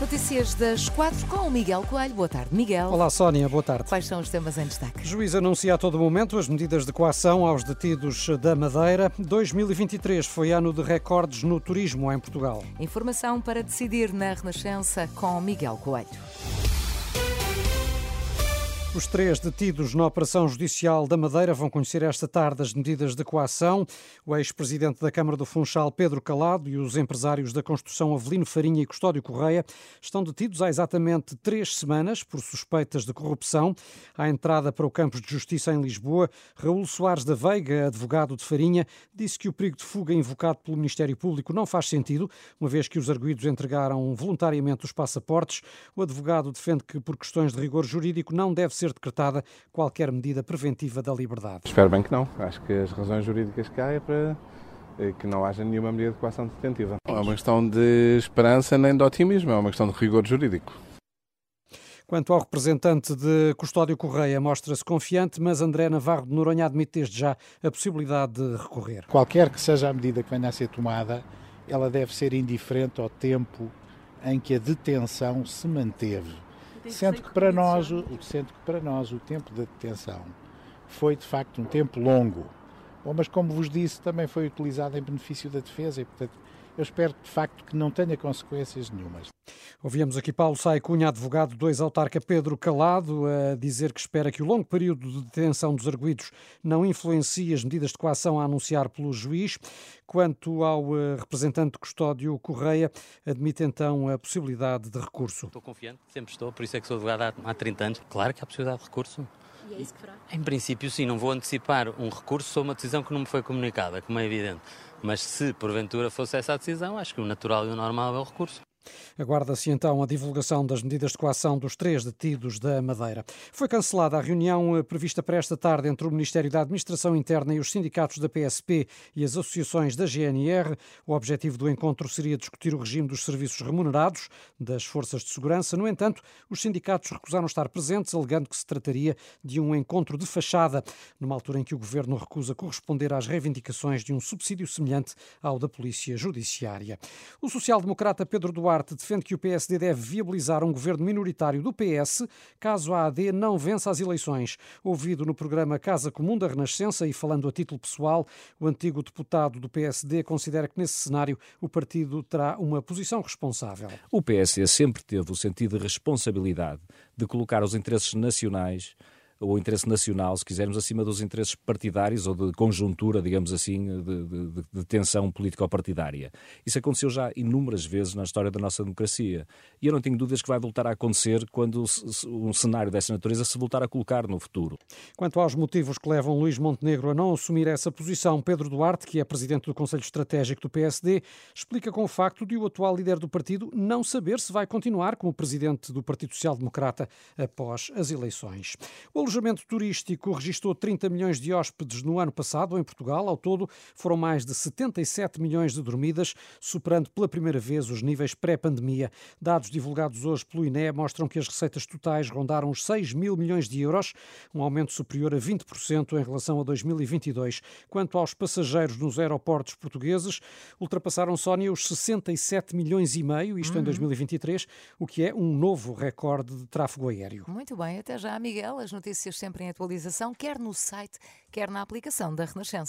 Notícias das quatro com o Miguel Coelho. Boa tarde, Miguel. Olá, Sónia, boa tarde. Quais são os temas em destaque? Juiz anuncia a todo momento as medidas de coação aos detidos da Madeira. 2023 foi ano de recordes no turismo em Portugal. Informação para decidir na Renascença com Miguel Coelho. Os três detidos na Operação Judicial da Madeira vão conhecer esta tarde as medidas de coação. O ex-presidente da Câmara do Funchal, Pedro Calado, e os empresários da construção Avelino Farinha e Custódio Correia estão detidos há exatamente três semanas por suspeitas de corrupção. À entrada para o Campos de Justiça em Lisboa, Raul Soares da Veiga, advogado de Farinha, disse que o perigo de fuga invocado pelo Ministério Público não faz sentido, uma vez que os arguídos entregaram voluntariamente os passaportes. O advogado defende que, por questões de rigor jurídico, não deve ser decretada qualquer medida preventiva da liberdade. Espero bem que não. Acho que as razões jurídicas que há é para eh, que não haja nenhuma medida de coação detentiva. Não é uma questão de esperança nem de otimismo, é uma questão de rigor jurídico. Quanto ao representante de Custódio Correia, mostra-se confiante, mas André Navarro de Noronha admite desde já a possibilidade de recorrer. Qualquer que seja a medida que venha a ser tomada, ela deve ser indiferente ao tempo em que a detenção se manteve Sendo que para nós, sendo que para nós o tempo de detenção foi de facto um tempo longo. Bom, mas como vos disse, também foi utilizado em benefício da defesa e, portanto, eu espero de facto que não tenha consequências nenhumas. Ouvíamos aqui Paulo Sai Cunha, advogado do ex-autarca Pedro Calado, a dizer que espera que o longo período de detenção dos arguídos não influencie as medidas de coação a anunciar pelo juiz. Quanto ao eh, representante Custódio Correia, admite então a possibilidade de recurso. Estou confiante, sempre estou, por isso é que sou advogado há 30 anos. Claro que há possibilidade de recurso. E é isso que fará? Em princípio, sim, não vou antecipar um recurso sobre uma decisão que não me foi comunicada, como é evidente. Mas se porventura fosse essa a decisão, acho que o natural e o normal é o recurso. Aguarda-se então a divulgação das medidas de coação dos três detidos da Madeira. Foi cancelada a reunião eh, prevista para esta tarde entre o Ministério da Administração Interna e os sindicatos da PSP e as associações da GNR. O objetivo do encontro seria discutir o regime dos serviços remunerados das forças de segurança. No entanto, os sindicatos recusaram estar presentes, alegando que se trataria de um encontro de fachada, numa altura em que o governo recusa corresponder às reivindicações de um subsídio semelhante ao da Polícia Judiciária. O social-democrata Pedro Duarte defende que o PSD deve viabilizar um governo minoritário do PS caso a AD não vença as eleições. Ouvido no programa Casa Comum da Renascença e falando a título pessoal, o antigo deputado do PSD considera que nesse cenário o partido terá uma posição responsável. O PSD sempre teve o sentido de responsabilidade de colocar os interesses nacionais o interesse nacional, se quisermos, acima dos interesses partidários ou de conjuntura, digamos assim, de, de, de tensão político-partidária. Isso aconteceu já inúmeras vezes na história da nossa democracia. E eu não tenho dúvidas que vai voltar a acontecer quando um cenário dessa natureza se voltar a colocar no futuro. Quanto aos motivos que levam Luís Montenegro a não assumir essa posição, Pedro Duarte, que é presidente do Conselho Estratégico do PSD, explica com o facto de o atual líder do partido não saber se vai continuar como presidente do Partido Social Democrata após as eleições. O alojamento turístico registrou 30 milhões de hóspedes no ano passado em Portugal. Ao todo, foram mais de 77 milhões de dormidas, superando pela primeira vez os níveis pré-pandemia. Dados divulgados hoje pelo INE mostram que as receitas totais rondaram os 6 mil milhões de euros, um aumento superior a 20% em relação a 2022. Quanto aos passageiros nos aeroportos portugueses, ultrapassaram Sónia os 67 milhões e meio, isto uhum. em 2023, o que é um novo recorde de tráfego aéreo. Muito bem, até já, Miguel. As notícias notícias sempre em atualização, quer no site, quer na aplicação da Renascença.